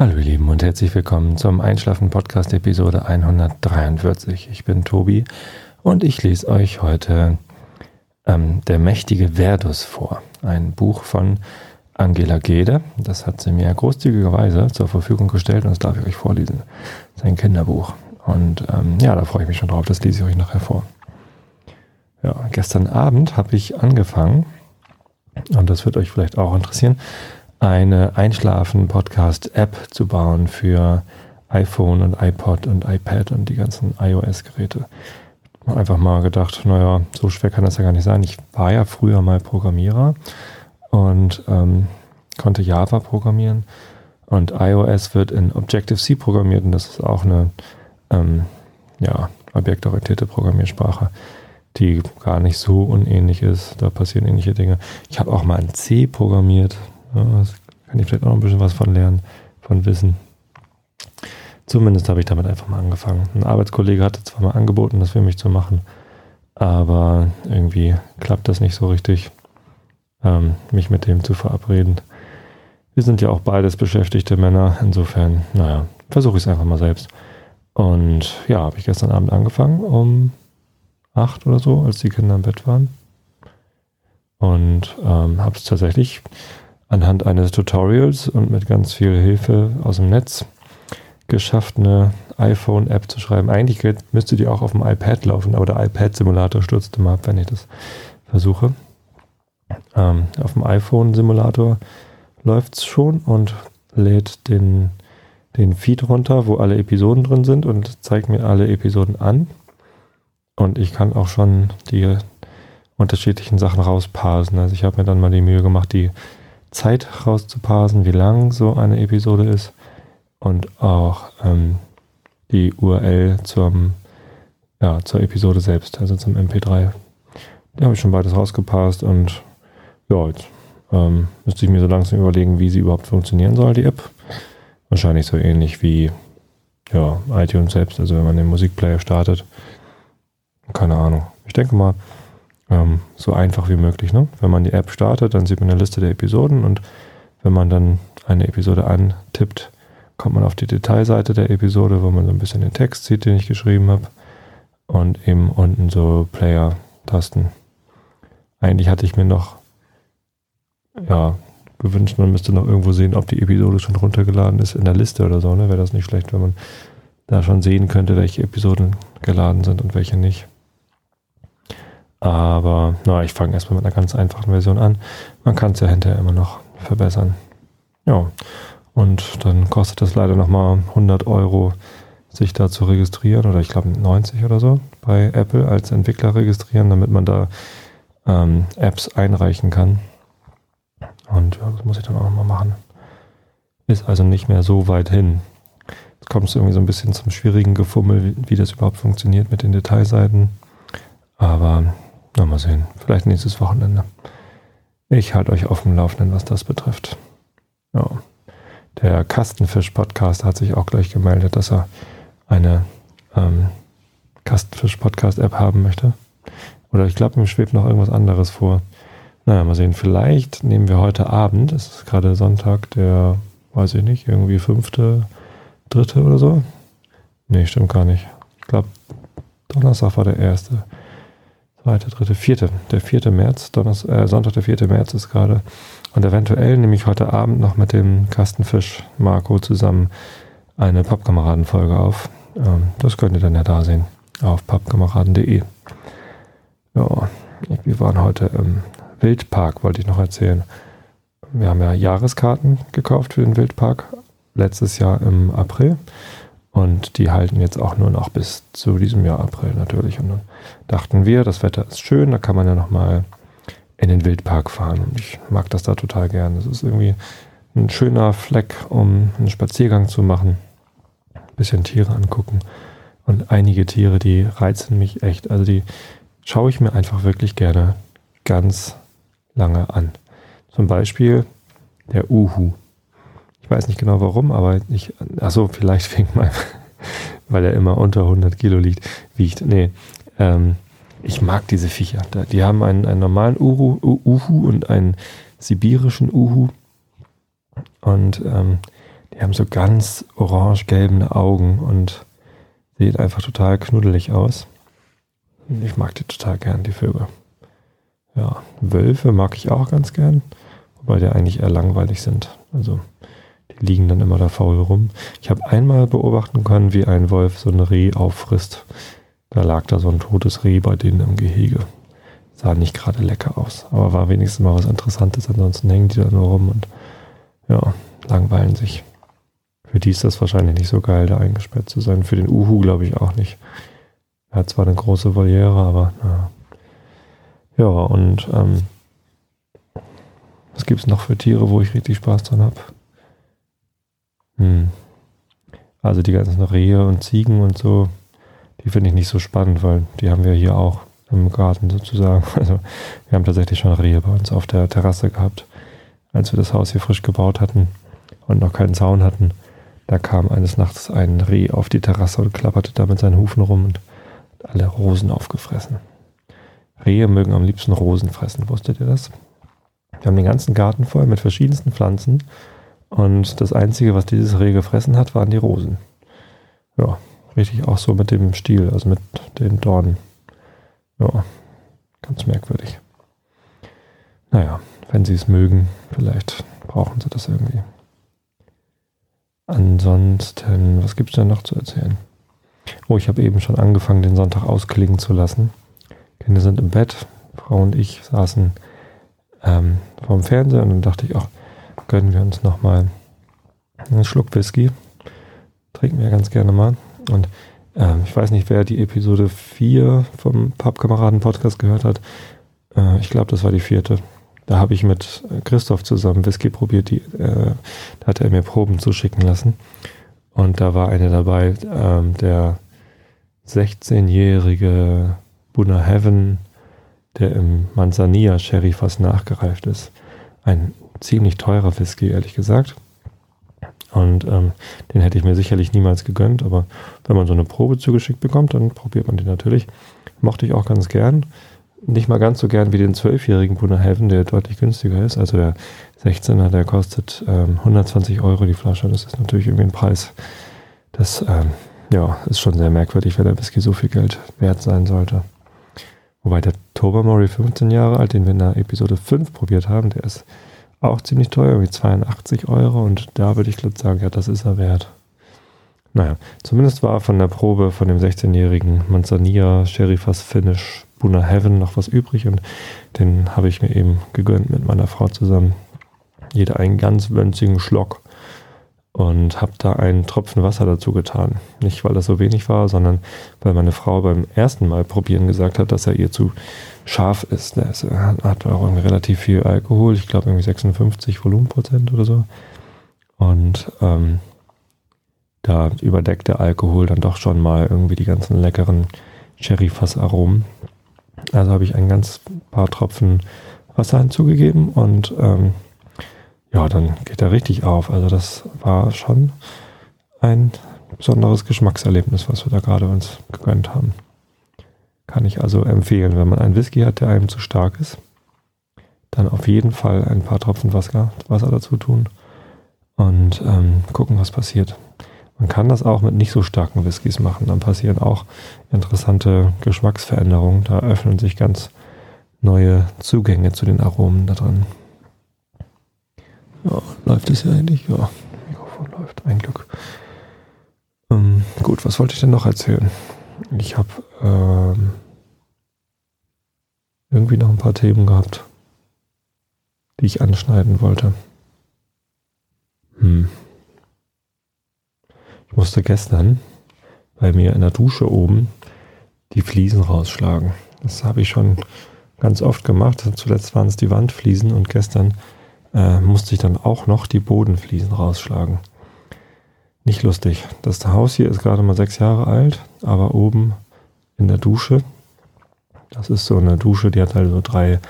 Hallo ihr Lieben und herzlich willkommen zum Einschlafen Podcast Episode 143. Ich bin Tobi und ich lese euch heute ähm, Der mächtige Verdus vor. Ein Buch von Angela Gede. Das hat sie mir großzügigerweise zur Verfügung gestellt und das darf ich euch vorlesen. Das ist ein Kinderbuch. Und ähm, ja, da freue ich mich schon drauf. Das lese ich euch nachher vor. Ja, gestern Abend habe ich angefangen, und das wird euch vielleicht auch interessieren, eine Einschlafen-Podcast-App zu bauen für iPhone und iPod und iPad und die ganzen iOS-Geräte. Einfach mal gedacht, naja, so schwer kann das ja gar nicht sein. Ich war ja früher mal Programmierer und ähm, konnte Java programmieren und iOS wird in Objective-C programmiert und das ist auch eine ähm, ja, objektorientierte Programmiersprache, die gar nicht so unähnlich ist. Da passieren ähnliche Dinge. Ich habe auch mal in C programmiert, das kann ich vielleicht auch ein bisschen was von lernen, von Wissen. Zumindest habe ich damit einfach mal angefangen. Ein Arbeitskollege hatte zwar mal angeboten, das für mich zu machen, aber irgendwie klappt das nicht so richtig, ähm, mich mit dem zu verabreden. Wir sind ja auch beides beschäftigte Männer, insofern, naja, versuche ich es einfach mal selbst. Und ja, habe ich gestern Abend angefangen, um acht oder so, als die Kinder im Bett waren. Und ähm, habe es tatsächlich anhand eines Tutorials und mit ganz viel Hilfe aus dem Netz geschafft, eine iPhone-App zu schreiben. Eigentlich müsste die auch auf dem iPad laufen, aber der iPad-Simulator stürzt immer ab, wenn ich das versuche. Ähm, auf dem iPhone-Simulator läuft es schon und lädt den, den Feed runter, wo alle Episoden drin sind und zeigt mir alle Episoden an. Und ich kann auch schon die unterschiedlichen Sachen rausparsen. Also ich habe mir dann mal die Mühe gemacht, die Zeit rauszuparsen, wie lang so eine Episode ist und auch ähm, die URL zum, ja, zur Episode selbst, also zum MP3. Die habe ich schon beides rausgepasst und ja, jetzt ähm, müsste ich mir so langsam überlegen, wie sie überhaupt funktionieren soll, die App. Wahrscheinlich so ähnlich wie ja, iTunes selbst, also wenn man den Musikplayer startet. Keine Ahnung. Ich denke mal, ähm, so einfach wie möglich. Ne? Wenn man die App startet, dann sieht man eine Liste der Episoden und wenn man dann eine Episode antippt, kommt man auf die Detailseite der Episode, wo man so ein bisschen den Text sieht, den ich geschrieben habe und eben unten so Player-Tasten. Eigentlich hatte ich mir noch ja, gewünscht, man müsste noch irgendwo sehen, ob die Episode schon runtergeladen ist in der Liste oder so. Ne? Wäre das nicht schlecht, wenn man da schon sehen könnte, welche Episoden geladen sind und welche nicht. Aber na, ich fange erstmal mit einer ganz einfachen Version an. Man kann es ja hinterher immer noch verbessern. Ja, und dann kostet es leider nochmal 100 Euro, sich da zu registrieren oder ich glaube 90 oder so bei Apple als Entwickler registrieren, damit man da ähm, Apps einreichen kann. Und ja, das muss ich dann auch nochmal machen. Ist also nicht mehr so weit hin. Jetzt kommt es irgendwie so ein bisschen zum schwierigen Gefummel, wie, wie das überhaupt funktioniert mit den Detailseiten. Aber na, mal sehen. Vielleicht nächstes Wochenende. Ich halte euch auf dem Laufenden, was das betrifft. Ja. Der Kastenfisch-Podcast hat sich auch gleich gemeldet, dass er eine ähm, Kastenfisch-Podcast-App haben möchte. Oder ich glaube, mir schwebt noch irgendwas anderes vor. Naja, mal sehen. Vielleicht nehmen wir heute Abend, es ist gerade Sonntag, der, weiß ich nicht, irgendwie fünfte, dritte oder so. Nee, stimmt gar nicht. Ich glaube, Donnerstag war der erste. Zweite, dritte, vierte. Der vierte März, Donnerstag, äh, Sonntag, der vierte März ist gerade. Und eventuell nehme ich heute Abend noch mit dem Kastenfisch Marco zusammen eine Pappkameradenfolge auf. Ähm, das könnt ihr dann ja da sehen. Auf pappkameraden.de. Ja, wir waren heute im Wildpark, wollte ich noch erzählen. Wir haben ja Jahreskarten gekauft für den Wildpark. Letztes Jahr im April. Und die halten jetzt auch nur noch bis zu diesem Jahr April natürlich. Und dann dachten wir, das Wetter ist schön, da kann man ja nochmal in den Wildpark fahren. Und ich mag das da total gern. Das ist irgendwie ein schöner Fleck, um einen Spaziergang zu machen. Ein bisschen Tiere angucken. Und einige Tiere, die reizen mich echt. Also die schaue ich mir einfach wirklich gerne ganz lange an. Zum Beispiel der Uhu. Ich weiß nicht genau warum, aber ich, achso, vielleicht wegen meinem, weil er immer unter 100 Kilo liegt, wiegt. Nee, ähm, ich mag diese Viecher. Die haben einen, einen normalen Uhu, Uhu und einen sibirischen Uhu. Und ähm, Die haben so ganz orange-gelbene Augen und sehen einfach total knuddelig aus. Ich mag die total gern, die Vögel. Ja, Wölfe mag ich auch ganz gern, wobei die eigentlich eher langweilig sind. Also liegen dann immer da faul rum. Ich habe einmal beobachten können, wie ein Wolf so ein Reh auffrisst. Da lag da so ein totes Reh bei denen im Gehege. Sah nicht gerade lecker aus, aber war wenigstens mal was Interessantes. Ansonsten hängen die da nur rum und ja, langweilen sich. Für die ist das wahrscheinlich nicht so geil, da eingesperrt zu sein. Für den Uhu glaube ich auch nicht. Er hat zwar eine große Voliere, aber naja. Ja, und ähm, was gibt es noch für Tiere, wo ich richtig Spaß dran habe? Hm. Also die ganzen Rehe und Ziegen und so, die finde ich nicht so spannend, weil die haben wir hier auch im Garten sozusagen. Also wir haben tatsächlich schon Rehe bei uns auf der Terrasse gehabt, als wir das Haus hier frisch gebaut hatten und noch keinen Zaun hatten. Da kam eines Nachts ein Reh auf die Terrasse und klapperte da mit seinen Hufen rum und alle Rosen aufgefressen. Rehe mögen am liebsten Rosen fressen, wusstet ihr das? Wir haben den ganzen Garten voll mit verschiedensten Pflanzen und das Einzige, was dieses Reh gefressen hat, waren die Rosen. Ja, richtig auch so mit dem Stiel, also mit den Dornen. Ja, ganz merkwürdig. Naja, wenn sie es mögen, vielleicht brauchen sie das irgendwie. Ansonsten, was gibt es denn noch zu erzählen? Oh, ich habe eben schon angefangen, den Sonntag ausklingen zu lassen. Kinder sind im Bett, Frau und ich saßen ähm, vorm Fernseher und dann dachte ich, ach, gönnen wir uns nochmal einen Schluck Whisky. Trinken wir ganz gerne mal. Und ähm, ich weiß nicht, wer die Episode 4 vom Pappkameraden-Podcast gehört hat. Äh, ich glaube, das war die vierte. Da habe ich mit Christoph zusammen Whisky probiert. Die, äh, da hat er mir Proben zuschicken lassen. Und da war eine dabei, ähm, der 16-jährige Buna Heaven, der im Manzanilla Sherry fast nachgereift ist. Ein ziemlich teurer Whisky, ehrlich gesagt. Und ähm, den hätte ich mir sicherlich niemals gegönnt, aber wenn man so eine Probe zugeschickt bekommt, dann probiert man den natürlich. Mochte ich auch ganz gern. Nicht mal ganz so gern wie den 12-jährigen Bunnerhaven, der deutlich günstiger ist. Also der 16er, der kostet ähm, 120 Euro die Flasche. Das ist natürlich irgendwie ein Preis. Das ähm, ja, ist schon sehr merkwürdig, wenn der Whisky so viel Geld wert sein sollte. Wobei der Tobermory 15 Jahre alt, den wir in der Episode 5 probiert haben, der ist auch ziemlich teuer, wie 82 Euro. Und da würde ich glatt sagen, ja, das ist er wert. Naja, zumindest war von der Probe von dem 16-jährigen Manzanilla Sheriffas Finish Buna Heaven noch was übrig und den habe ich mir eben gegönnt mit meiner Frau zusammen. Jeder einen ganz winzigen Schlock und habe da einen Tropfen Wasser dazu getan. Nicht, weil das so wenig war, sondern weil meine Frau beim ersten Mal probieren gesagt hat, dass er ihr zu scharf ist. Er hat auch relativ viel Alkohol, ich glaube irgendwie 56 Volumenprozent oder so. Und ähm, da überdeckt der Alkohol dann doch schon mal irgendwie die ganzen leckeren Sherry-Fass-Aromen. Also habe ich ein ganz paar Tropfen Wasser hinzugegeben und ähm, ja, dann geht er richtig auf. Also das war schon ein besonderes Geschmackserlebnis, was wir da gerade uns gegönnt haben. Kann ich also empfehlen, wenn man einen Whisky hat, der einem zu stark ist, dann auf jeden Fall ein paar Tropfen Wasser, Wasser dazu tun und ähm, gucken, was passiert. Man kann das auch mit nicht so starken Whiskys machen. Dann passieren auch interessante Geschmacksveränderungen. Da öffnen sich ganz neue Zugänge zu den Aromen da drin. Ja, läuft es ja eigentlich? Ja, Mikrofon läuft, ein Glück. Ähm, gut, was wollte ich denn noch erzählen? Ich habe ähm, irgendwie noch ein paar Themen gehabt, die ich anschneiden wollte. Hm. Ich musste gestern bei mir in der Dusche oben die Fliesen rausschlagen. Das habe ich schon ganz oft gemacht. Zuletzt waren es die Wandfliesen und gestern äh, musste ich dann auch noch die Bodenfliesen rausschlagen. Nicht lustig. Das Haus hier ist gerade mal sechs Jahre alt, aber oben in der Dusche, das ist so eine Dusche, die hat halt so drei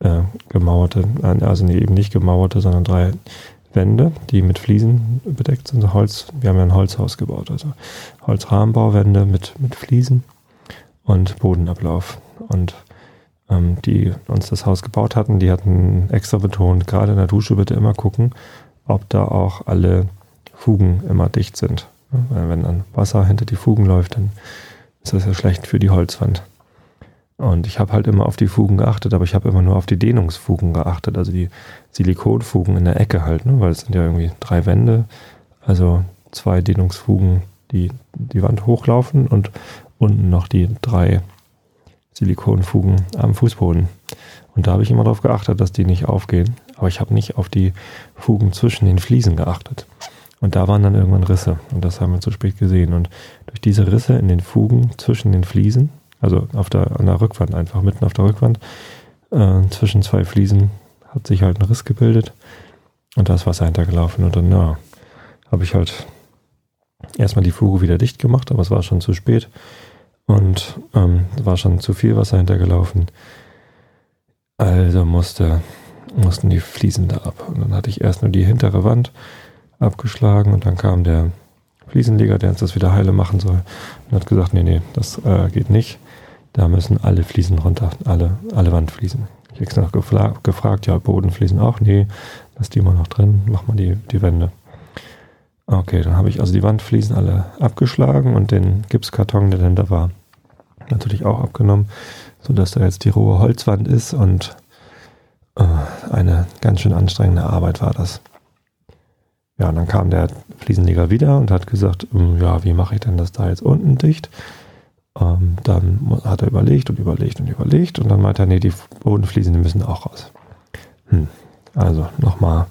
äh, gemauerte, also eben nicht gemauerte, sondern drei Wände, die mit Fliesen bedeckt sind. Holz, wir haben ja ein Holzhaus gebaut, also Holzrahmenbauwände mit, mit Fliesen und Bodenablauf. Und ähm, die uns das Haus gebaut hatten, die hatten extra betont, gerade in der Dusche bitte immer gucken, ob da auch alle Fugen immer dicht sind. Weil wenn dann Wasser hinter die Fugen läuft, dann ist das ja schlecht für die Holzwand. Und ich habe halt immer auf die Fugen geachtet, aber ich habe immer nur auf die Dehnungsfugen geachtet, also die Silikonfugen in der Ecke halt, ne? weil es sind ja irgendwie drei Wände, also zwei Dehnungsfugen, die die Wand hochlaufen und unten noch die drei Silikonfugen am Fußboden. Und da habe ich immer darauf geachtet, dass die nicht aufgehen, aber ich habe nicht auf die Fugen zwischen den Fliesen geachtet. Und da waren dann irgendwann Risse und das haben wir zu spät gesehen. Und durch diese Risse in den Fugen zwischen den Fliesen, also auf der, an der Rückwand einfach, mitten auf der Rückwand, äh, zwischen zwei Fliesen hat sich halt ein Riss gebildet und da ist Wasser hintergelaufen. Und dann, ja, habe ich halt erstmal die Fuge wieder dicht gemacht, aber es war schon zu spät und ähm, war schon zu viel Wasser hintergelaufen. Also musste, mussten die Fliesen da ab. Und dann hatte ich erst nur die hintere Wand abgeschlagen und dann kam der Fliesenleger, der uns das wieder heile machen soll und hat gesagt, nee, nee, das äh, geht nicht. Da müssen alle Fliesen runter, alle, alle Wandfliesen. Ich habe noch gefragt, ja, Bodenfliesen auch, nee, lass die mal noch drin, mach mal die, die Wände. Okay, dann habe ich also die Wandfliesen alle abgeschlagen und den Gipskarton, der denn da war, natürlich auch abgenommen, sodass da jetzt die rohe Holzwand ist und äh, eine ganz schön anstrengende Arbeit war das. Ja, und dann kam der Fliesenleger wieder und hat gesagt, ähm, ja, wie mache ich denn das da jetzt unten dicht? Ähm, dann hat er überlegt und überlegt und überlegt und dann meinte er, nee, die Bodenfliesen, die müssen auch raus. Hm. Also nochmal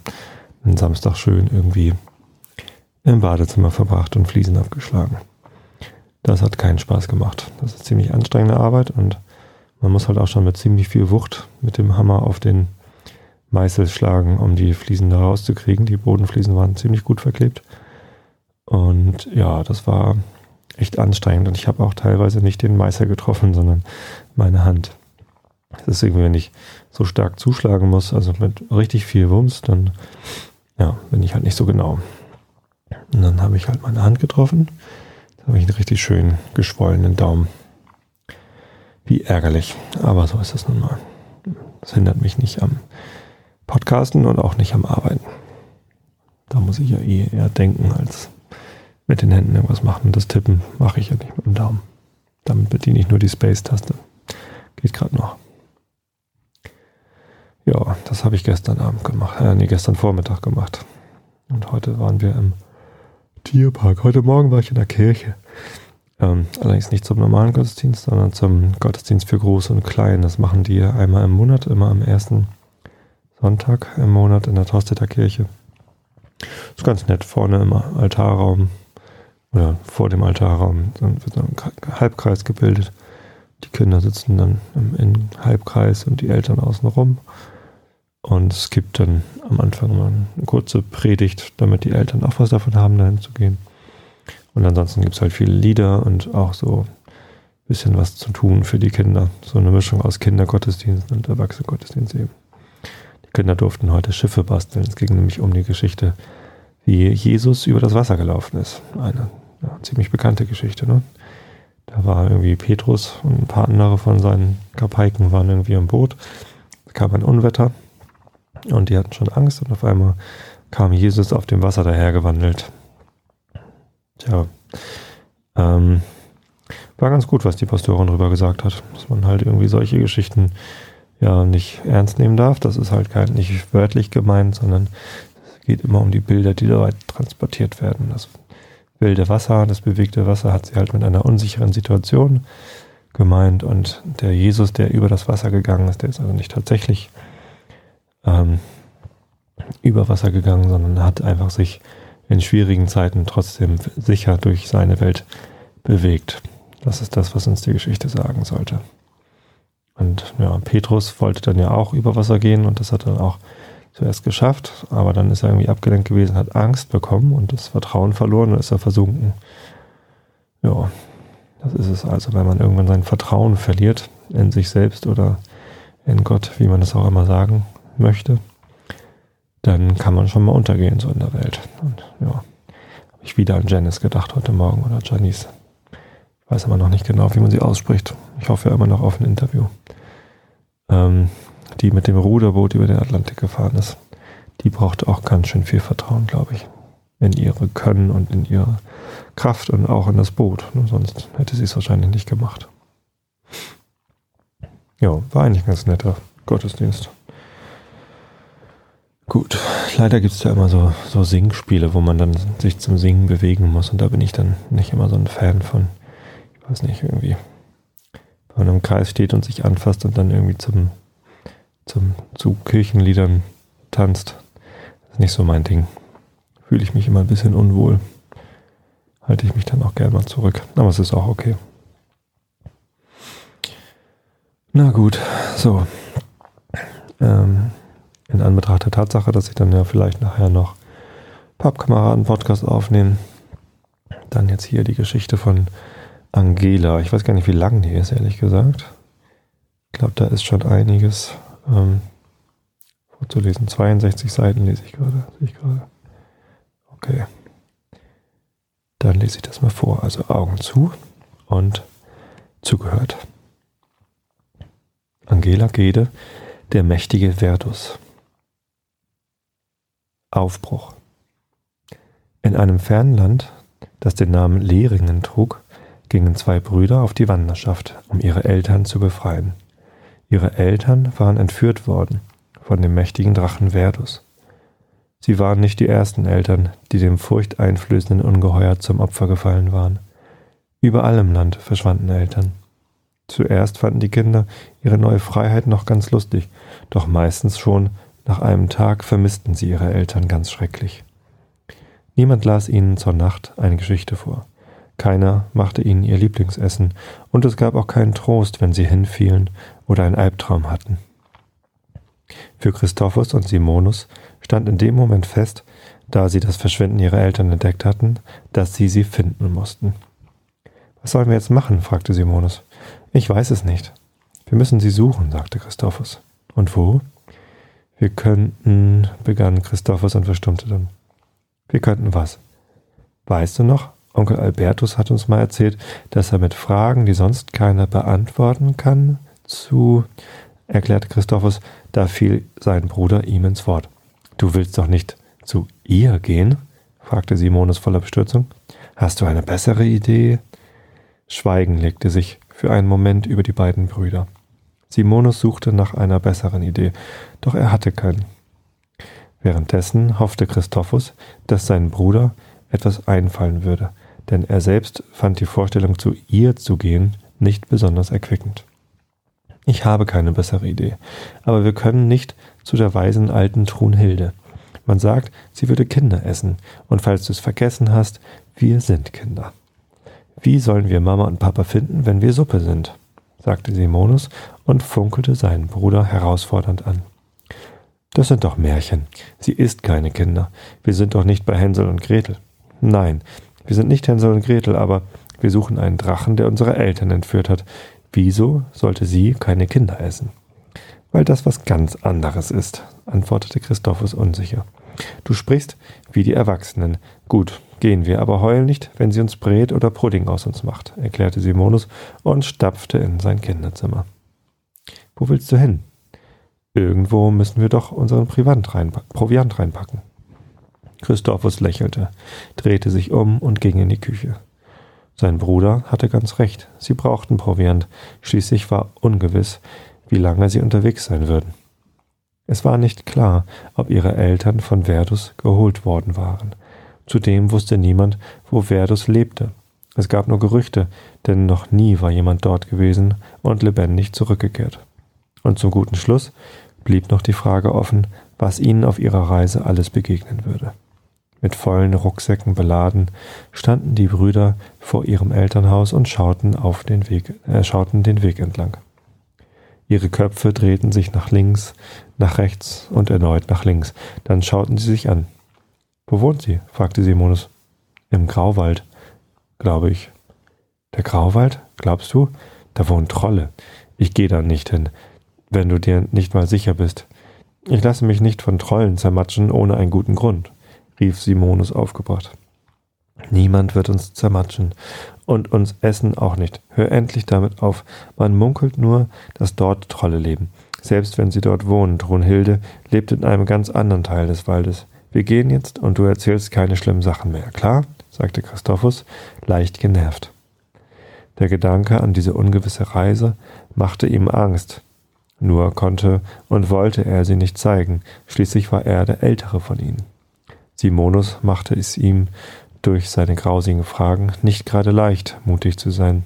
einen Samstag schön irgendwie im Badezimmer verbracht und Fliesen abgeschlagen. Das hat keinen Spaß gemacht. Das ist ziemlich anstrengende Arbeit und man muss halt auch schon mit ziemlich viel Wucht mit dem Hammer auf den Meißel schlagen, um die Fliesen da rauszukriegen. Die Bodenfliesen waren ziemlich gut verklebt. Und ja, das war echt anstrengend. Und ich habe auch teilweise nicht den Meißel getroffen, sondern meine Hand. Das ist irgendwie, wenn ich so stark zuschlagen muss, also mit richtig viel Wumms, dann ja, bin ich halt nicht so genau. Und dann habe ich halt meine Hand getroffen. Da habe ich einen richtig schön geschwollenen Daumen. Wie ärgerlich. Aber so ist das nun mal. Das hindert mich nicht am Podcasten und auch nicht am Arbeiten. Da muss ich ja eh eher denken, als mit den Händen irgendwas machen. Und das Tippen mache ich ja nicht mit dem Daumen. Damit bediene ich nur die Space-Taste. Geht gerade noch. Ja, das habe ich gestern Abend gemacht. Äh, nee, gestern Vormittag gemacht. Und heute waren wir im Tierpark. Heute Morgen war ich in der Kirche. Ähm, allerdings nicht zum normalen Gottesdienst, sondern zum Gottesdienst für Groß und Klein. Das machen die einmal im Monat, immer am ersten Sonntag im Monat in der Tostetter Kirche. Ist ganz nett. Vorne im Altarraum oder vor dem Altarraum wird ein Halbkreis gebildet. Die Kinder sitzen dann im Halbkreis und die Eltern außen rum. Und es gibt dann am Anfang mal eine kurze Predigt, damit die Eltern auch was davon haben, dahin zu gehen. Und ansonsten gibt es halt viele Lieder und auch so ein bisschen was zu tun für die Kinder. So eine Mischung aus Kindergottesdienst und Erwachsenengottesdienst eben. Die Kinder durften heute Schiffe basteln. Es ging nämlich um die Geschichte, wie Jesus über das Wasser gelaufen ist. Eine ja, ziemlich bekannte Geschichte. Ne? Da war irgendwie Petrus und ein paar andere von seinen Kapaiken waren irgendwie im Boot. Es kam ein Unwetter und die hatten schon Angst und auf einmal kam Jesus auf dem Wasser dahergewandelt. Tja, ähm, war ganz gut, was die Pastorin drüber gesagt hat, dass man halt irgendwie solche Geschichten ja nicht ernst nehmen darf. Das ist halt kein, nicht wörtlich gemeint, sondern es geht immer um die Bilder, die dabei transportiert werden. Das wilde Wasser, das bewegte Wasser hat sie halt mit einer unsicheren Situation gemeint und der Jesus, der über das Wasser gegangen ist, der ist also nicht tatsächlich ähm, über Wasser gegangen, sondern hat einfach sich in schwierigen Zeiten trotzdem sicher durch seine Welt bewegt. Das ist das, was uns die Geschichte sagen sollte. Und ja, Petrus wollte dann ja auch über Wasser gehen und das hat er dann auch zuerst geschafft, aber dann ist er irgendwie abgelenkt gewesen, hat Angst bekommen und das Vertrauen verloren und ist er versunken. Ja, das ist es also, wenn man irgendwann sein Vertrauen verliert in sich selbst oder in Gott, wie man das auch immer sagen möchte, dann kann man schon mal untergehen so in der Welt. Und ja, habe ich wieder an Janice gedacht heute Morgen oder Janice. Ich weiß aber noch nicht genau, wie man sie ausspricht. Ich hoffe immer noch auf ein Interview. Ähm, die mit dem Ruderboot über den Atlantik gefahren ist. Die braucht auch ganz schön viel Vertrauen, glaube ich. in ihre Können und in ihre Kraft und auch in das Boot. Sonst hätte sie es wahrscheinlich nicht gemacht. Ja, war eigentlich ein ganz netter Gottesdienst. Gut, leider gibt es ja immer so, so Singspiele, wo man dann sich zum Singen bewegen muss und da bin ich dann nicht immer so ein Fan von. Ich weiß nicht, irgendwie, wenn man im Kreis steht und sich anfasst und dann irgendwie zum, zum, zu Kirchenliedern tanzt. Das ist nicht so mein Ding. Fühle ich mich immer ein bisschen unwohl. Halte ich mich dann auch gerne mal zurück. Aber es ist auch okay. Na gut, so. Ähm, in Anbetracht der Tatsache, dass ich dann ja vielleicht nachher noch Pappkameraden-Podcast aufnehmen, dann jetzt hier die Geschichte von Angela. Ich weiß gar nicht, wie lang die ist, ehrlich gesagt. Ich glaube, da ist schon einiges ähm, vorzulesen. 62 Seiten lese ich gerade. Ich gerade. Okay. Dann lese ich das mal vor. Also Augen zu und zugehört. Angela Gede, der mächtige Verdus. Aufbruch. In einem fernen Land, das den Namen Leringen trug, gingen zwei Brüder auf die Wanderschaft, um ihre Eltern zu befreien. Ihre Eltern waren entführt worden von dem mächtigen Drachen Verdus. Sie waren nicht die ersten Eltern, die dem furchteinflößenden Ungeheuer zum Opfer gefallen waren. Überall im Land verschwanden Eltern. Zuerst fanden die Kinder ihre neue Freiheit noch ganz lustig, doch meistens schon nach einem Tag vermissten sie ihre Eltern ganz schrecklich. Niemand las ihnen zur Nacht eine Geschichte vor. Keiner machte ihnen ihr Lieblingsessen, und es gab auch keinen Trost, wenn sie hinfielen oder einen Albtraum hatten. Für Christophus und Simonus stand in dem Moment fest, da sie das Verschwinden ihrer Eltern entdeckt hatten, dass sie sie finden mussten. Was sollen wir jetzt machen? fragte Simonus. Ich weiß es nicht. Wir müssen sie suchen, sagte Christophus. Und wo? Wir könnten, begann Christophus und verstummte dann. Wir könnten was? Weißt du noch? Onkel Albertus hat uns mal erzählt, dass er mit Fragen, die sonst keiner beantworten kann, zu, erklärte Christophus, da fiel sein Bruder ihm ins Wort. Du willst doch nicht zu ihr gehen? fragte Simonus voller Bestürzung. Hast du eine bessere Idee? Schweigen legte sich für einen Moment über die beiden Brüder. Simonus suchte nach einer besseren Idee, doch er hatte keinen. Währenddessen hoffte Christophus, dass sein Bruder etwas einfallen würde, denn er selbst fand die Vorstellung, zu ihr zu gehen, nicht besonders erquickend. Ich habe keine bessere Idee, aber wir können nicht zu der weisen alten Trunhilde. Man sagt, sie würde Kinder essen, und falls du es vergessen hast, wir sind Kinder. Wie sollen wir Mama und Papa finden, wenn wir Suppe sind? Sagte Simonus und funkelte seinen Bruder herausfordernd an. Das sind doch Märchen. Sie isst keine Kinder. Wir sind doch nicht bei Hänsel und Gretel. Nein, wir sind nicht Hänsel und Gretel, aber wir suchen einen Drachen, der unsere Eltern entführt hat. Wieso sollte sie keine Kinder essen? Weil das was ganz anderes ist, antwortete Christophus unsicher. Du sprichst wie die Erwachsenen. Gut, gehen wir, aber heulen nicht, wenn sie uns Brät oder Pudding aus uns macht, erklärte Simonus und stapfte in sein Kinderzimmer. Wo willst du hin? Irgendwo müssen wir doch unseren Proviant reinpacken. Christophus lächelte, drehte sich um und ging in die Küche. Sein Bruder hatte ganz recht, sie brauchten Proviant, schließlich war ungewiss, wie lange sie unterwegs sein würden. Es war nicht klar, ob ihre Eltern von Verdus geholt worden waren. Zudem wusste niemand, wo Verdus lebte. Es gab nur Gerüchte, denn noch nie war jemand dort gewesen und lebendig zurückgekehrt. Und zum guten Schluss blieb noch die Frage offen, was ihnen auf ihrer Reise alles begegnen würde. Mit vollen Rucksäcken beladen, standen die Brüder vor ihrem Elternhaus und schauten, auf den, Weg, äh, schauten den Weg entlang. Ihre Köpfe drehten sich nach links, nach rechts und erneut nach links. Dann schauten sie sich an. Wo wohnt sie? fragte Simonus. Im Grauwald, glaube ich. Der Grauwald? Glaubst du? Da wohnen Trolle. Ich gehe da nicht hin, wenn du dir nicht mal sicher bist. Ich lasse mich nicht von Trollen zermatschen ohne einen guten Grund rief Simonus aufgebracht. Niemand wird uns zermatschen und uns essen auch nicht. Hör endlich damit auf. Man munkelt nur, dass dort Trolle leben. Selbst wenn sie dort wohnen, Brunhilde lebt in einem ganz anderen Teil des Waldes. Wir gehen jetzt und du erzählst keine schlimmen Sachen mehr, klar? sagte Christophus, leicht genervt. Der Gedanke an diese ungewisse Reise machte ihm Angst. Nur konnte und wollte er sie nicht zeigen, schließlich war er der ältere von ihnen. Simonus machte es ihm durch seine grausigen Fragen nicht gerade leicht, mutig zu sein.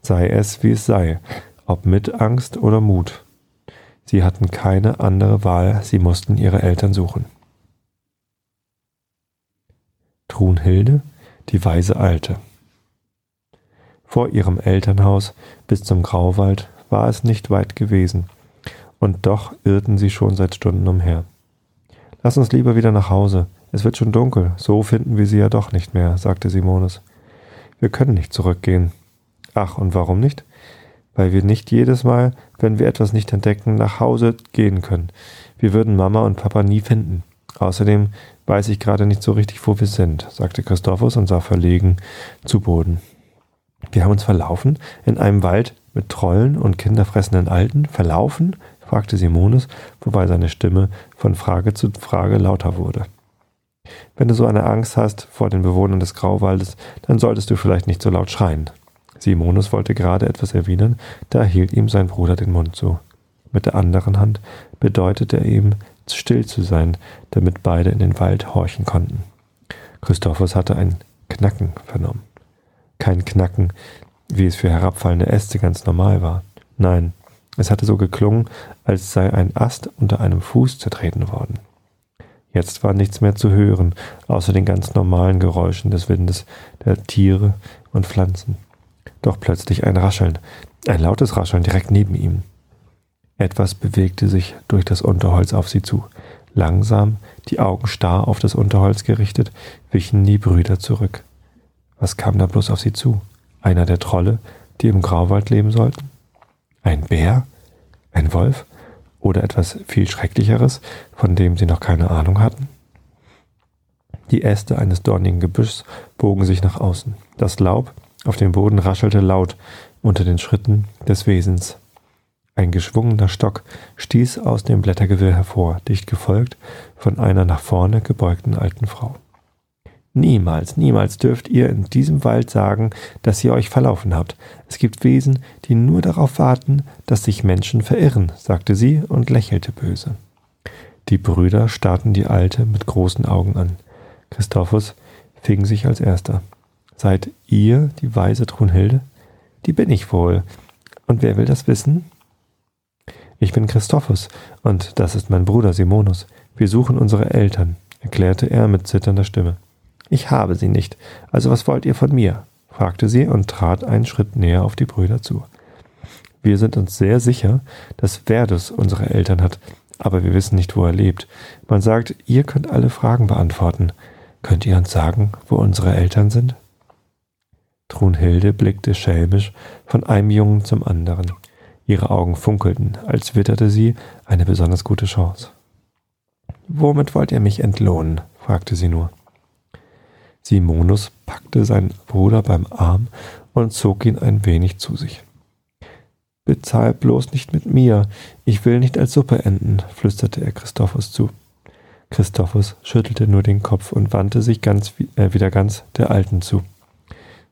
Sei es, wie es sei, ob mit Angst oder Mut. Sie hatten keine andere Wahl, sie mussten ihre Eltern suchen. Trunhilde, die weise Alte. Vor ihrem Elternhaus bis zum Grauwald war es nicht weit gewesen, und doch irrten sie schon seit Stunden umher. Lass uns lieber wieder nach Hause, es wird schon dunkel, so finden wir sie ja doch nicht mehr, sagte Simonus. Wir können nicht zurückgehen. Ach, und warum nicht? Weil wir nicht jedes Mal, wenn wir etwas nicht entdecken, nach Hause gehen können. Wir würden Mama und Papa nie finden. Außerdem weiß ich gerade nicht so richtig, wo wir sind, sagte Christophus und sah verlegen zu Boden. Wir haben uns verlaufen in einem Wald mit Trollen und kinderfressenden Alten. Verlaufen? fragte Simonus, wobei seine Stimme von Frage zu Frage lauter wurde. Wenn du so eine Angst hast vor den Bewohnern des Grauwaldes, dann solltest du vielleicht nicht so laut schreien. Simonus wollte gerade etwas erwidern, da hielt ihm sein Bruder den Mund zu. Mit der anderen Hand bedeutete er ihm, still zu sein, damit beide in den Wald horchen konnten. Christophus hatte ein Knacken vernommen kein Knacken, wie es für herabfallende Äste ganz normal war. Nein, es hatte so geklungen, als sei ein Ast unter einem Fuß zertreten worden. Jetzt war nichts mehr zu hören, außer den ganz normalen Geräuschen des Windes, der Tiere und Pflanzen. Doch plötzlich ein Rascheln, ein lautes Rascheln direkt neben ihm. Etwas bewegte sich durch das Unterholz auf sie zu. Langsam, die Augen starr auf das Unterholz gerichtet, wichen die Brüder zurück. Was kam da bloß auf sie zu? Einer der Trolle, die im Grauwald leben sollten? Ein Bär? Ein Wolf? Oder etwas viel Schrecklicheres, von dem sie noch keine Ahnung hatten? Die Äste eines dornigen Gebüschs bogen sich nach außen. Das Laub auf dem Boden raschelte laut unter den Schritten des Wesens. Ein geschwungener Stock stieß aus dem Blättergewirr hervor, dicht gefolgt von einer nach vorne gebeugten alten Frau. Niemals, niemals dürft ihr in diesem Wald sagen, dass ihr euch verlaufen habt. Es gibt Wesen, die nur darauf warten, dass sich Menschen verirren, sagte sie und lächelte böse. Die Brüder starrten die Alte mit großen Augen an. Christophus fing sich als erster. Seid ihr die weise Trunhilde? Die bin ich wohl. Und wer will das wissen? Ich bin Christophus, und das ist mein Bruder Simonus. Wir suchen unsere Eltern, erklärte er mit zitternder Stimme. Ich habe sie nicht. Also was wollt ihr von mir? fragte sie und trat einen Schritt näher auf die Brüder zu. Wir sind uns sehr sicher, dass Verdus unsere Eltern hat, aber wir wissen nicht, wo er lebt. Man sagt, ihr könnt alle Fragen beantworten. Könnt ihr uns sagen, wo unsere Eltern sind? Trunhilde blickte schelmisch von einem Jungen zum anderen. Ihre Augen funkelten, als witterte sie eine besonders gute Chance. Womit wollt ihr mich entlohnen? fragte sie nur. Simonus packte seinen Bruder beim Arm und zog ihn ein wenig zu sich. Bezahl bloß nicht mit mir, ich will nicht als Suppe enden, flüsterte er Christophus zu. Christophus schüttelte nur den Kopf und wandte sich ganz, äh, wieder ganz der Alten zu.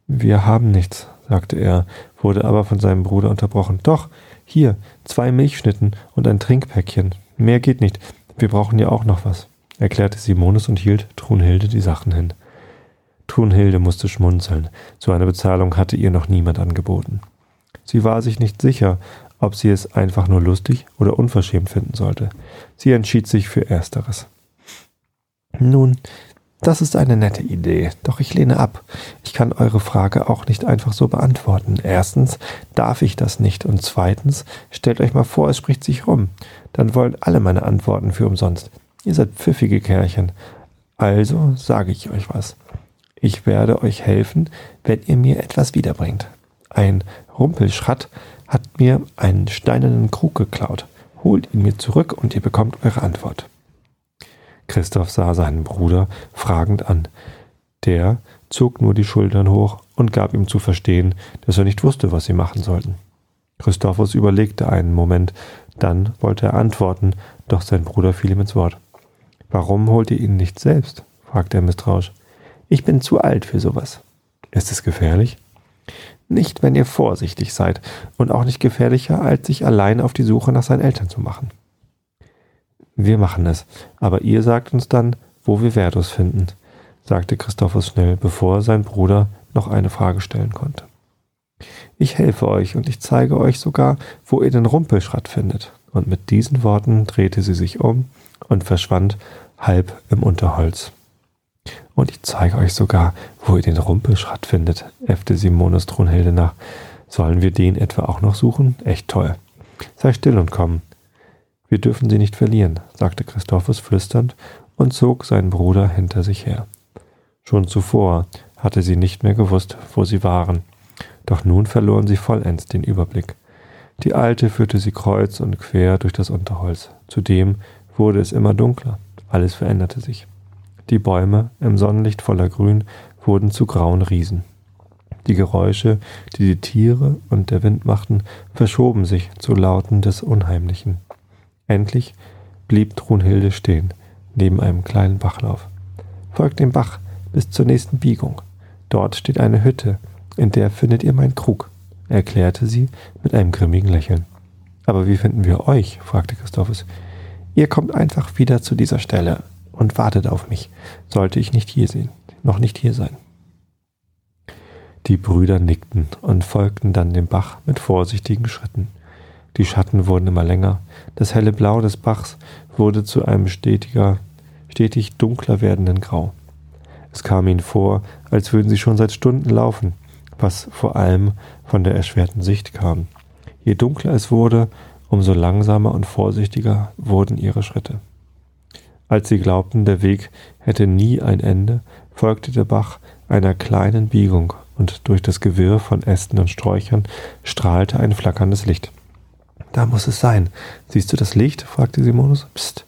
Wir haben nichts, sagte er, wurde aber von seinem Bruder unterbrochen. Doch, hier, zwei Milchschnitten und ein Trinkpäckchen. Mehr geht nicht. Wir brauchen ja auch noch was, erklärte Simonus und hielt Trunhilde die Sachen hin. Brunhilde musste schmunzeln. So eine Bezahlung hatte ihr noch niemand angeboten. Sie war sich nicht sicher, ob sie es einfach nur lustig oder unverschämt finden sollte. Sie entschied sich für Ersteres. Nun, das ist eine nette Idee, doch ich lehne ab. Ich kann eure Frage auch nicht einfach so beantworten. Erstens darf ich das nicht und zweitens stellt euch mal vor, es spricht sich rum. Dann wollen alle meine Antworten für umsonst. Ihr seid pfiffige Kerlchen. Also sage ich euch was. Ich werde euch helfen, wenn ihr mir etwas wiederbringt. Ein Rumpelschratt hat mir einen steinernen Krug geklaut. Holt ihn mir zurück und ihr bekommt eure Antwort. Christoph sah seinen Bruder fragend an. Der zog nur die Schultern hoch und gab ihm zu verstehen, dass er nicht wusste, was sie machen sollten. Christophus überlegte einen Moment, dann wollte er antworten, doch sein Bruder fiel ihm ins Wort. Warum holt ihr ihn nicht selbst? fragte er misstrauisch. Ich bin zu alt für sowas. Ist es gefährlich? Nicht, wenn ihr vorsichtig seid und auch nicht gefährlicher, als sich allein auf die Suche nach seinen Eltern zu machen. Wir machen es, aber ihr sagt uns dann, wo wir Verdus finden, sagte Christophus schnell, bevor sein Bruder noch eine Frage stellen konnte. Ich helfe euch und ich zeige euch sogar, wo ihr den Rumpelschrott findet. Und mit diesen Worten drehte sie sich um und verschwand halb im Unterholz. Und ich zeige euch sogar, wo ihr den Rumpelschrott findet, äffte Simonus Thronhilde nach. Sollen wir den etwa auch noch suchen? Echt toll. Sei still und komm. Wir dürfen sie nicht verlieren, sagte Christophus flüsternd und zog seinen Bruder hinter sich her. Schon zuvor hatte sie nicht mehr gewusst, wo sie waren. Doch nun verloren sie vollends den Überblick. Die Alte führte sie kreuz und quer durch das Unterholz. Zudem wurde es immer dunkler. Alles veränderte sich. Die Bäume, im Sonnenlicht voller Grün, wurden zu grauen Riesen. Die Geräusche, die die Tiere und der Wind machten, verschoben sich zu Lauten des Unheimlichen. Endlich blieb Trunhilde stehen, neben einem kleinen Bachlauf. Folgt dem Bach bis zur nächsten Biegung. Dort steht eine Hütte, in der findet ihr meinen Krug, erklärte sie mit einem grimmigen Lächeln. Aber wie finden wir euch? fragte Christophus. Ihr kommt einfach wieder zu dieser Stelle und wartet auf mich, sollte ich nicht hier sehen, noch nicht hier sein. Die Brüder nickten und folgten dann dem Bach mit vorsichtigen Schritten. Die Schatten wurden immer länger, das helle Blau des Bachs wurde zu einem stetiger, stetig dunkler werdenden Grau. Es kam ihnen vor, als würden sie schon seit Stunden laufen, was vor allem von der erschwerten Sicht kam. Je dunkler es wurde, umso langsamer und vorsichtiger wurden ihre Schritte. Als sie glaubten, der Weg hätte nie ein Ende, folgte der Bach einer kleinen Biegung, und durch das Gewirr von Ästen und Sträuchern strahlte ein flackerndes Licht. Da muss es sein. Siehst du das Licht? fragte Simonus. Psst,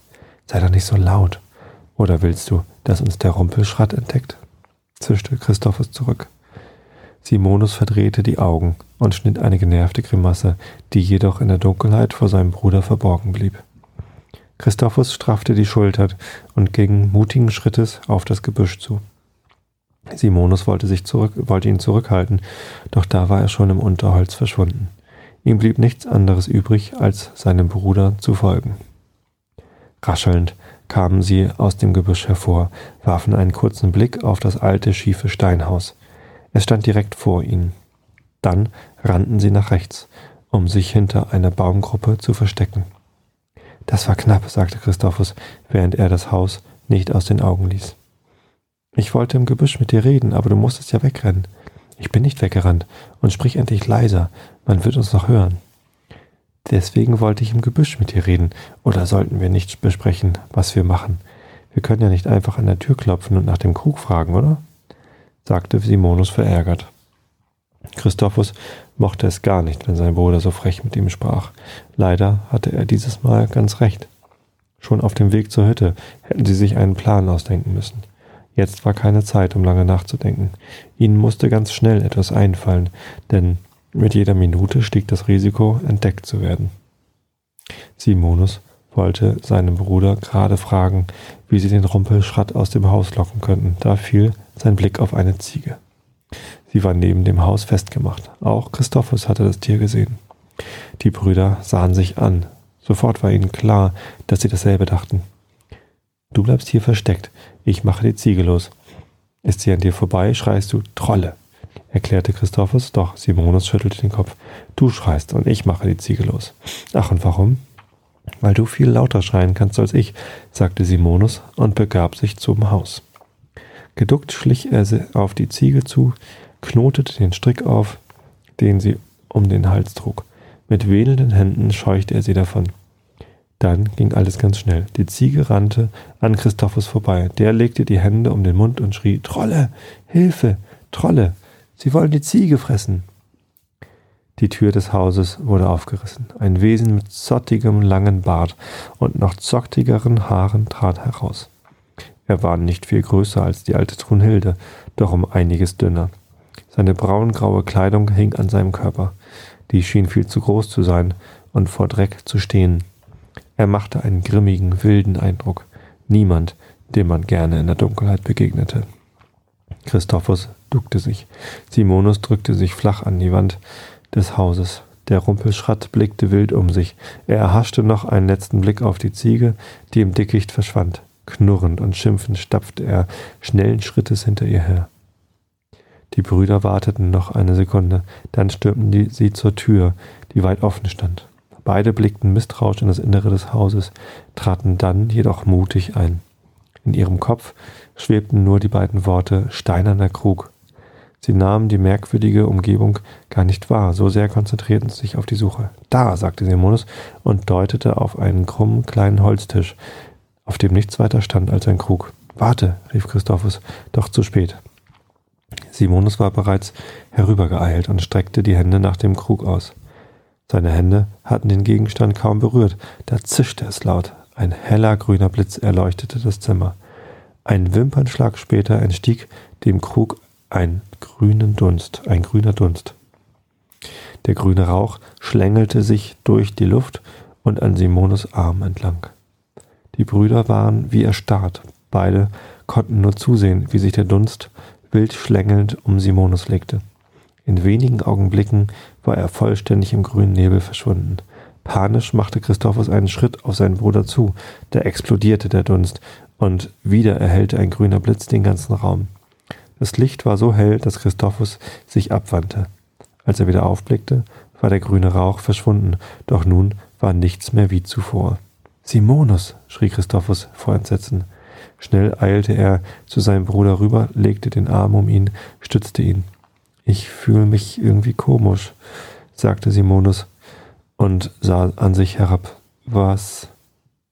sei doch nicht so laut. Oder willst du, dass uns der Rumpelschratt entdeckt? zischte Christophus zurück. Simonus verdrehte die Augen und schnitt eine genervte Grimasse, die jedoch in der Dunkelheit vor seinem Bruder verborgen blieb. Christophus straffte die Schultern und ging mutigen Schrittes auf das Gebüsch zu. Simonus wollte, sich zurück, wollte ihn zurückhalten, doch da war er schon im Unterholz verschwunden. Ihm blieb nichts anderes übrig, als seinem Bruder zu folgen. Raschelnd kamen sie aus dem Gebüsch hervor, warfen einen kurzen Blick auf das alte, schiefe Steinhaus. Es stand direkt vor ihnen. Dann rannten sie nach rechts, um sich hinter einer Baumgruppe zu verstecken. Das war knapp, sagte Christophus, während er das Haus nicht aus den Augen ließ. Ich wollte im Gebüsch mit dir reden, aber du musstest ja wegrennen. Ich bin nicht weggerannt und sprich endlich leiser, man wird uns noch hören. Deswegen wollte ich im Gebüsch mit dir reden, oder sollten wir nicht besprechen, was wir machen? Wir können ja nicht einfach an der Tür klopfen und nach dem Krug fragen, oder? sagte Simonus verärgert. Christophus mochte es gar nicht, wenn sein Bruder so frech mit ihm sprach. Leider hatte er dieses Mal ganz recht. Schon auf dem Weg zur Hütte hätten sie sich einen Plan ausdenken müssen. Jetzt war keine Zeit, um lange nachzudenken. Ihnen musste ganz schnell etwas einfallen, denn mit jeder Minute stieg das Risiko, entdeckt zu werden. Simonus wollte seinem Bruder gerade fragen, wie sie den Rumpelschratt aus dem Haus locken könnten. Da fiel sein Blick auf eine Ziege. Sie war neben dem Haus festgemacht. Auch Christophus hatte das Tier gesehen. Die Brüder sahen sich an. Sofort war ihnen klar, dass sie dasselbe dachten. Du bleibst hier versteckt. Ich mache die Ziege los. Ist sie an dir vorbei, schreist du Trolle, erklärte Christophus, doch Simonus schüttelte den Kopf. Du schreist und ich mache die Ziege los. Ach, und warum? Weil du viel lauter schreien kannst als ich, sagte Simonus und begab sich zum Haus. Geduckt schlich er auf die Ziege zu, knotete den Strick auf, den sie um den Hals trug. Mit wedelnden Händen scheuchte er sie davon. Dann ging alles ganz schnell. Die Ziege rannte an Christophus vorbei. Der legte die Hände um den Mund und schrie Trolle. Hilfe. Trolle. Sie wollen die Ziege fressen. Die Tür des Hauses wurde aufgerissen. Ein Wesen mit zottigem langen Bart und noch zottigeren Haaren trat heraus. Er war nicht viel größer als die alte Trunhilde, doch um einiges dünner. Seine braungraue Kleidung hing an seinem Körper. Die schien viel zu groß zu sein und vor Dreck zu stehen. Er machte einen grimmigen, wilden Eindruck. Niemand, dem man gerne in der Dunkelheit begegnete. Christophus duckte sich. Simonus drückte sich flach an die Wand des Hauses. Der Rumpelschratt blickte wild um sich. Er erhaschte noch einen letzten Blick auf die Ziege, die im Dickicht verschwand. Knurrend und schimpfend stapfte er schnellen Schrittes hinter ihr her. Die Brüder warteten noch eine Sekunde, dann stürmten die, sie zur Tür, die weit offen stand. Beide blickten misstrauisch in das Innere des Hauses, traten dann jedoch mutig ein. In ihrem Kopf schwebten nur die beiden Worte steinerner Krug. Sie nahmen die merkwürdige Umgebung gar nicht wahr, so sehr konzentrierten sie sich auf die Suche. Da, sagte Simonus und deutete auf einen krummen kleinen Holztisch, auf dem nichts weiter stand als ein Krug. Warte, rief Christophus, doch zu spät. Simonus war bereits herübergeeilt und streckte die Hände nach dem Krug aus. Seine Hände hatten den Gegenstand kaum berührt, da zischte es laut. Ein heller grüner Blitz erleuchtete das Zimmer. Ein Wimpernschlag später entstieg dem Krug ein grünen Dunst, ein grüner Dunst. Der grüne Rauch schlängelte sich durch die Luft und an Simonus Arm entlang. Die Brüder waren wie erstarrt. Beide konnten nur zusehen, wie sich der Dunst wild schlängelnd um Simonus legte. In wenigen Augenblicken war er vollständig im grünen Nebel verschwunden. Panisch machte Christophus einen Schritt auf seinen Bruder zu. Da explodierte der Dunst und wieder erhellte ein grüner Blitz den ganzen Raum. Das Licht war so hell, dass Christophus sich abwandte. Als er wieder aufblickte, war der grüne Rauch verschwunden, doch nun war nichts mehr wie zuvor. Simonus, schrie Christophus vor Entsetzen. Schnell eilte er zu seinem Bruder rüber, legte den Arm um ihn, stützte ihn. Ich fühle mich irgendwie komisch, sagte Simonus und sah an sich herab. Was?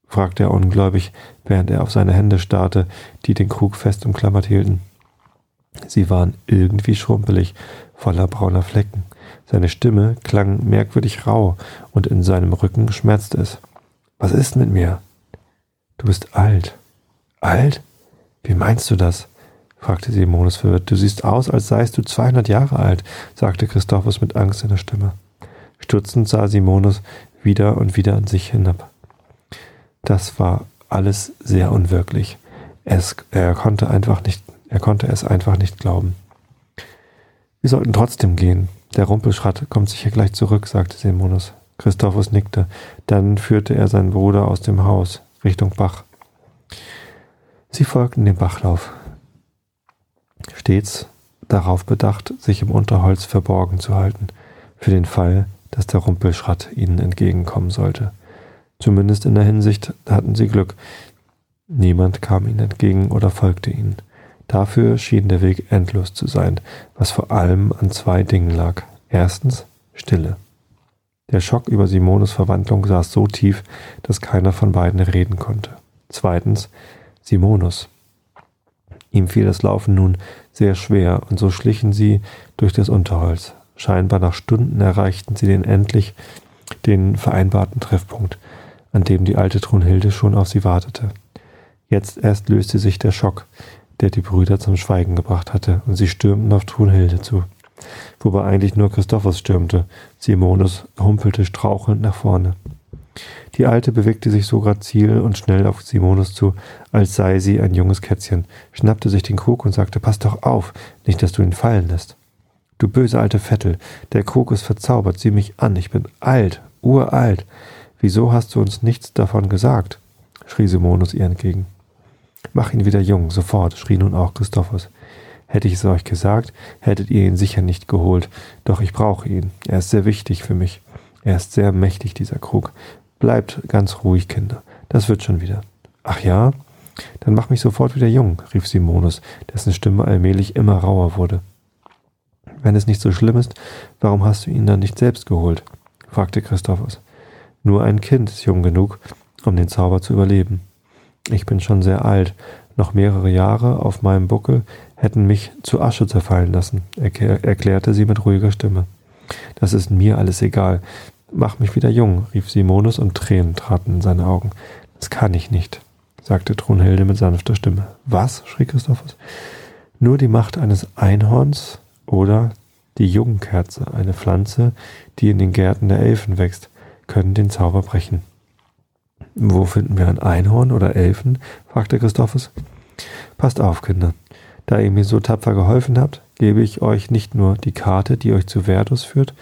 fragte er ungläubig, während er auf seine Hände starrte, die den Krug fest umklammert hielten. Sie waren irgendwie schrumpelig, voller brauner Flecken. Seine Stimme klang merkwürdig rau und in seinem Rücken schmerzte es. Was ist mit mir? Du bist alt. Alt? Wie meinst du das? Fragte Simonus verwirrt. Du siehst aus, als seist du 200 Jahre alt, sagte Christophus mit Angst in der Stimme. Stutzend sah Simonus wieder und wieder an sich hinab. Das war alles sehr unwirklich. Es, er konnte einfach nicht er konnte es einfach nicht glauben. Wir sollten trotzdem gehen. Der Rumpelschratt kommt sicher gleich zurück, sagte Simonus. Christophus nickte. Dann führte er seinen Bruder aus dem Haus Richtung Bach. Sie folgten dem Bachlauf, stets darauf bedacht, sich im Unterholz verborgen zu halten, für den Fall, dass der Rumpelschratt ihnen entgegenkommen sollte. Zumindest in der Hinsicht hatten sie Glück. Niemand kam ihnen entgegen oder folgte ihnen. Dafür schien der Weg endlos zu sein, was vor allem an zwei Dingen lag. Erstens Stille. Der Schock über Simones Verwandlung saß so tief, dass keiner von beiden reden konnte. Zweitens Simonus. Ihm fiel das Laufen nun sehr schwer, und so schlichen sie durch das Unterholz. Scheinbar nach Stunden erreichten sie den endlich den vereinbarten Treffpunkt, an dem die alte Trunhilde schon auf sie wartete. Jetzt erst löste sich der Schock, der die Brüder zum Schweigen gebracht hatte, und sie stürmten auf Trunhilde zu. Wobei eigentlich nur Christophos stürmte. Simonus humpelte strauchelnd nach vorne. Die Alte bewegte sich so grazil und schnell auf Simonus zu, als sei sie ein junges Kätzchen, schnappte sich den Krug und sagte, pass doch auf, nicht, dass du ihn fallen lässt. Du böse alte Vettel, der Krug ist verzaubert, sieh mich an, ich bin alt, uralt. Wieso hast du uns nichts davon gesagt? schrie Simonus ihr entgegen. Mach ihn wieder jung, sofort, schrie nun auch Christophus. Hätte ich es euch gesagt, hättet ihr ihn sicher nicht geholt. Doch ich brauche ihn. Er ist sehr wichtig für mich. Er ist sehr mächtig, dieser Krug. Bleibt ganz ruhig, Kinder. Das wird schon wieder. Ach ja? Dann mach mich sofort wieder jung, rief Simonus, dessen Stimme allmählich immer rauer wurde. Wenn es nicht so schlimm ist, warum hast du ihn dann nicht selbst geholt? fragte Christophus. Nur ein Kind ist jung genug, um den Zauber zu überleben. Ich bin schon sehr alt. Noch mehrere Jahre auf meinem Buckel hätten mich zu Asche zerfallen lassen, erklärte sie mit ruhiger Stimme. Das ist mir alles egal. Mach mich wieder jung, rief Simonus und Tränen traten in seine Augen. Das kann ich nicht, sagte Trunhilde mit sanfter Stimme. Was? schrie Christophus. Nur die Macht eines Einhorns oder die Jugendkerze, eine Pflanze, die in den Gärten der Elfen wächst, können den Zauber brechen. Wo finden wir ein Einhorn oder Elfen? fragte Christophus. Passt auf, Kinder. Da ihr mir so tapfer geholfen habt, gebe ich euch nicht nur die Karte, die euch zu Verdus führt,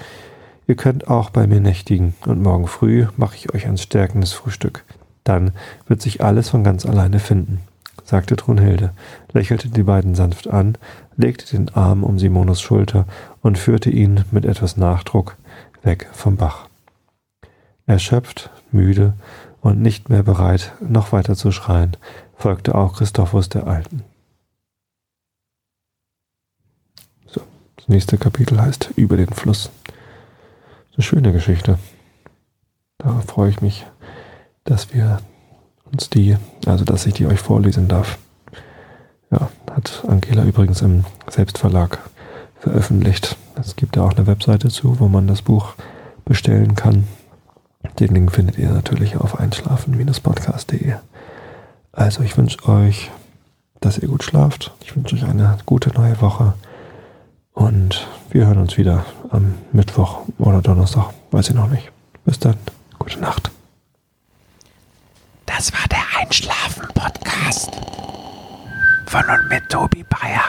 ihr könnt auch bei mir nächtigen, und morgen früh mache ich euch ein stärkendes Frühstück. Dann wird sich alles von ganz alleine finden, sagte Brunhilde, lächelte die beiden sanft an, legte den Arm um Simonos Schulter und führte ihn mit etwas Nachdruck weg vom Bach. Erschöpft, müde und nicht mehr bereit, noch weiter zu schreien, folgte auch Christophus der Alten. So, das nächste Kapitel heißt Über den Fluss. Eine schöne Geschichte. Da freue ich mich dass wir uns die, also dass ich die euch vorlesen darf. Ja, hat Angela übrigens im Selbstverlag veröffentlicht. Es gibt ja auch eine Webseite zu, wo man das Buch bestellen kann. Den Link findet ihr natürlich auf einschlafen-podcast.de. Also ich wünsche euch, dass ihr gut schlaft. Ich wünsche euch eine gute neue Woche. Und wir hören uns wieder am Mittwoch oder Donnerstag. Weiß ich noch nicht. Bis dann. Gute Nacht. Das war der Einschlafen-Podcast von und mit Tobi Bayer.